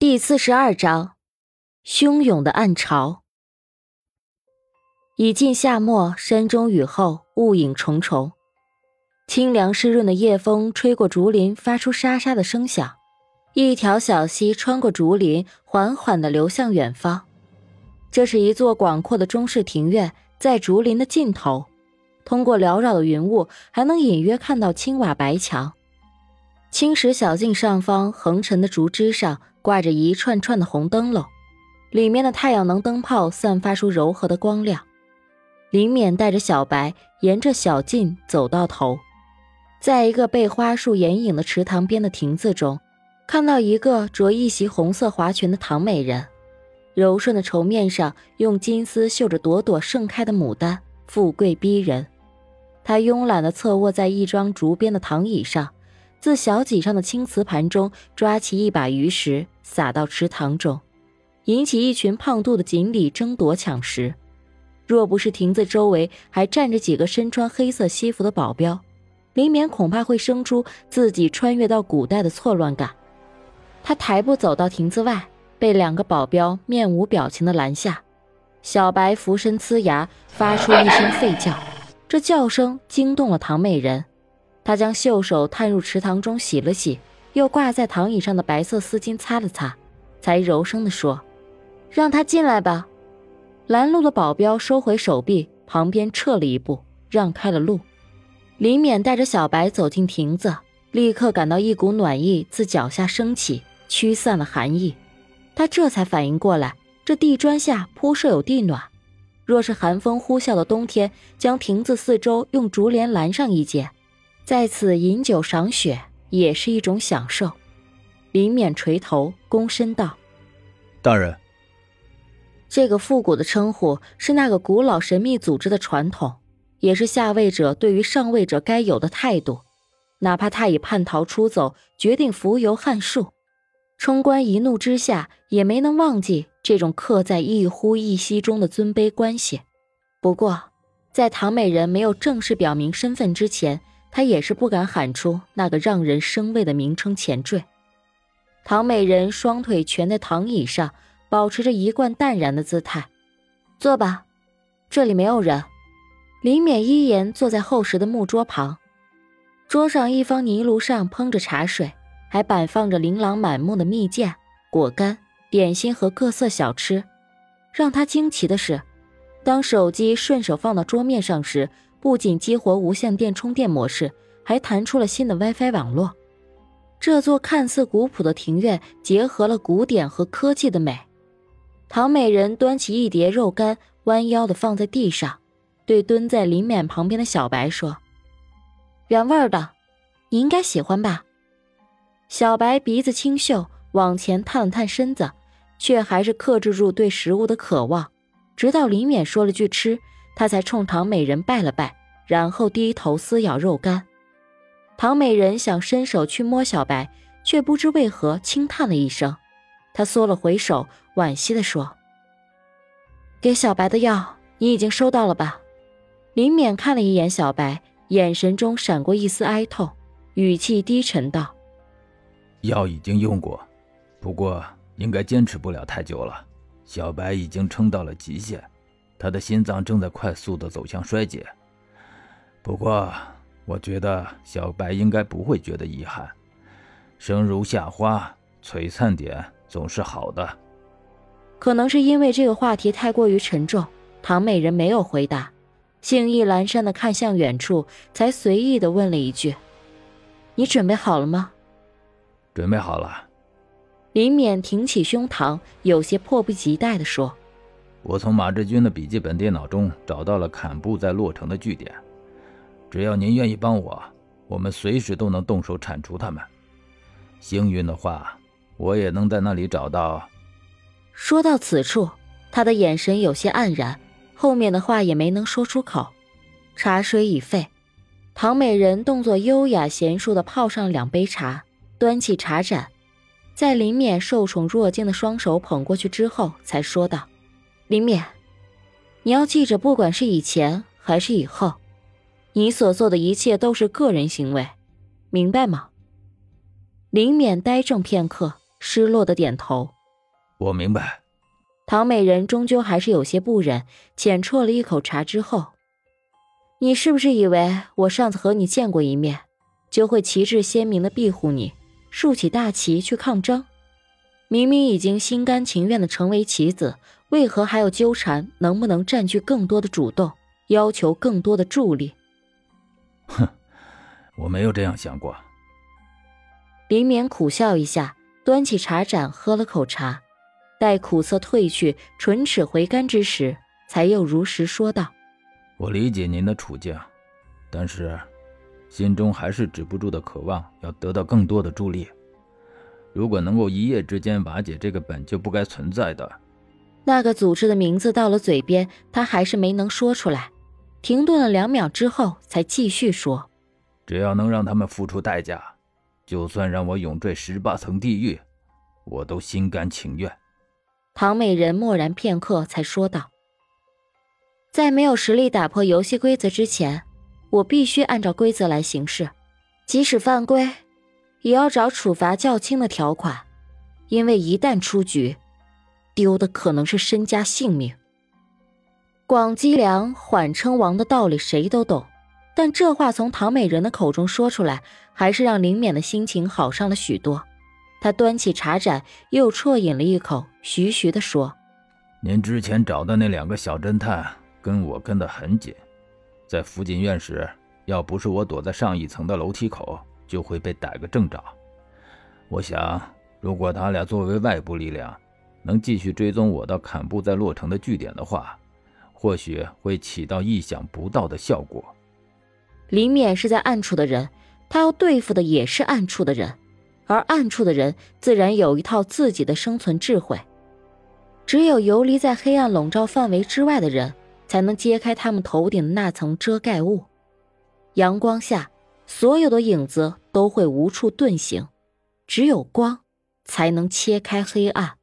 第四十二章，汹涌的暗潮。已近夏末，山中雨后，雾影重重，清凉湿润的夜风吹过竹林，发出沙沙的声响。一条小溪穿过竹林，缓缓的流向远方。这是一座广阔的中式庭院，在竹林的尽头，通过缭绕的云雾，还能隐约看到青瓦白墙。青石小径上方，横陈的竹枝上。挂着一串串的红灯笼，里面的太阳能灯泡散发出柔和的光亮。林冕带着小白沿着小径走到头，在一个被花树掩影的池塘边的亭子中，看到一个着一袭红色华裙的唐美人，柔顺的绸面上用金丝绣着朵朵盛开的牡丹，富贵逼人。她慵懒地侧卧在一张竹编的躺椅上。自小几上的青瓷盘中抓起一把鱼食，撒到池塘中，引起一群胖肚的锦鲤争夺抢食。若不是亭子周围还站着几个身穿黑色西服的保镖，林勉恐怕会生出自己穿越到古代的错乱感。他抬步走到亭子外，被两个保镖面无表情的拦下。小白俯身呲牙，发出一声吠叫，这叫声惊动了唐美人。他将袖手探入池塘中洗了洗，又挂在躺椅上的白色丝巾擦了擦，才柔声地说：“让他进来吧。”拦路的保镖收回手臂，旁边撤了一步，让开了路。林冕带着小白走进亭子，立刻感到一股暖意自脚下升起，驱散了寒意。他这才反应过来，这地砖下铺设有地暖，若是寒风呼啸的冬天，将亭子四周用竹帘拦上一截。在此饮酒赏雪也是一种享受。林冕垂头躬身道：“大人。”这个复古的称呼是那个古老神秘组织的传统，也是下位者对于上位者该有的态度。哪怕他已叛逃出走，决定浮游汉术，冲冠一怒之下也没能忘记这种刻在一呼一吸中的尊卑关系。不过，在唐美人没有正式表明身份之前。他也是不敢喊出那个让人生畏的名称前缀。唐美人双腿蜷在躺椅上，保持着一贯淡然的姿态。坐吧，这里没有人。林冕依言坐在厚实的木桌旁，桌上一方泥炉上烹着茶水，还摆放着琳琅满目的蜜饯、果干、点心和各色小吃。让他惊奇的是，当手机顺手放到桌面上时。不仅激活无线电充电模式，还弹出了新的 WiFi 网络。这座看似古朴的庭院结合了古典和科技的美。唐美人端起一碟肉干，弯腰的放在地上，对蹲在林冕旁边的小白说：“原味的，你应该喜欢吧？”小白鼻子清秀，往前探了探身子，却还是克制住对食物的渴望，直到林冕说了句“吃”。他才冲唐美人拜了拜，然后低头撕咬肉干。唐美人想伸手去摸小白，却不知为何轻叹了一声。他缩了回手，惋惜地说：“给小白的药，你已经收到了吧？”林冕看了一眼小白，眼神中闪过一丝哀痛，语气低沉道：“药已经用过，不过应该坚持不了太久了。小白已经撑到了极限。”他的心脏正在快速的走向衰竭，不过我觉得小白应该不会觉得遗憾。生如夏花，璀璨点总是好的。可能是因为这个话题太过于沉重，唐美人没有回答，兴意阑珊的看向远处，才随意的问了一句：“你准备好了吗？”“准备好了。”林冕挺起胸膛，有些迫不及待的说。我从马志军的笔记本电脑中找到了坎布在洛城的据点，只要您愿意帮我，我们随时都能动手铲除他们。幸运的话，我也能在那里找到。说到此处，他的眼神有些黯然，后面的话也没能说出口。茶水已沸，唐美人动作优雅娴熟地泡上两杯茶，端起茶盏，在林冕受宠若惊的双手捧过去之后，才说道。林冕，你要记着，不管是以前还是以后，你所做的一切都是个人行为，明白吗？林冕呆怔片刻，失落的点头：“我明白。”唐美人终究还是有些不忍，浅啜了一口茶之后：“你是不是以为我上次和你见过一面，就会旗帜鲜明的庇护你，竖起大旗去抗争？明明已经心甘情愿的成为棋子，为何还要纠缠？能不能占据更多的主动，要求更多的助力？”哼，我没有这样想过。林冕苦笑一下，端起茶盏喝了口茶。待苦涩褪去，唇齿回甘之时，才又如实说道：“我理解您的处境，但是心中还是止不住的渴望要得到更多的助力。如果能够一夜之间瓦解这个本就不该存在的那个组织的名字，到了嘴边，他还是没能说出来。停顿了两秒之后，才继续说：只要能让他们付出代价，就算让我永坠十八层地狱，我都心甘情愿。”唐美人默然片刻，才说道：“在没有实力打破游戏规则之前，我必须按照规则来行事，即使犯规，也要找处罚较轻的条款，因为一旦出局，丢的可能是身家性命。广积粮，缓称王的道理谁都懂，但这话从唐美人的口中说出来，还是让林冕的心情好上了许多。”他端起茶盏，又啜饮了一口，徐徐地说：“您之前找的那两个小侦探跟我跟得很紧，在福锦院时，要不是我躲在上一层的楼梯口，就会被逮个正着。我想，如果他俩作为外部力量，能继续追踪我到坎布在洛城的据点的话，或许会起到意想不到的效果。”林冕是在暗处的人，他要对付的也是暗处的人。而暗处的人自然有一套自己的生存智慧，只有游离在黑暗笼罩范围之外的人，才能揭开他们头顶的那层遮盖物。阳光下，所有的影子都会无处遁形，只有光，才能切开黑暗。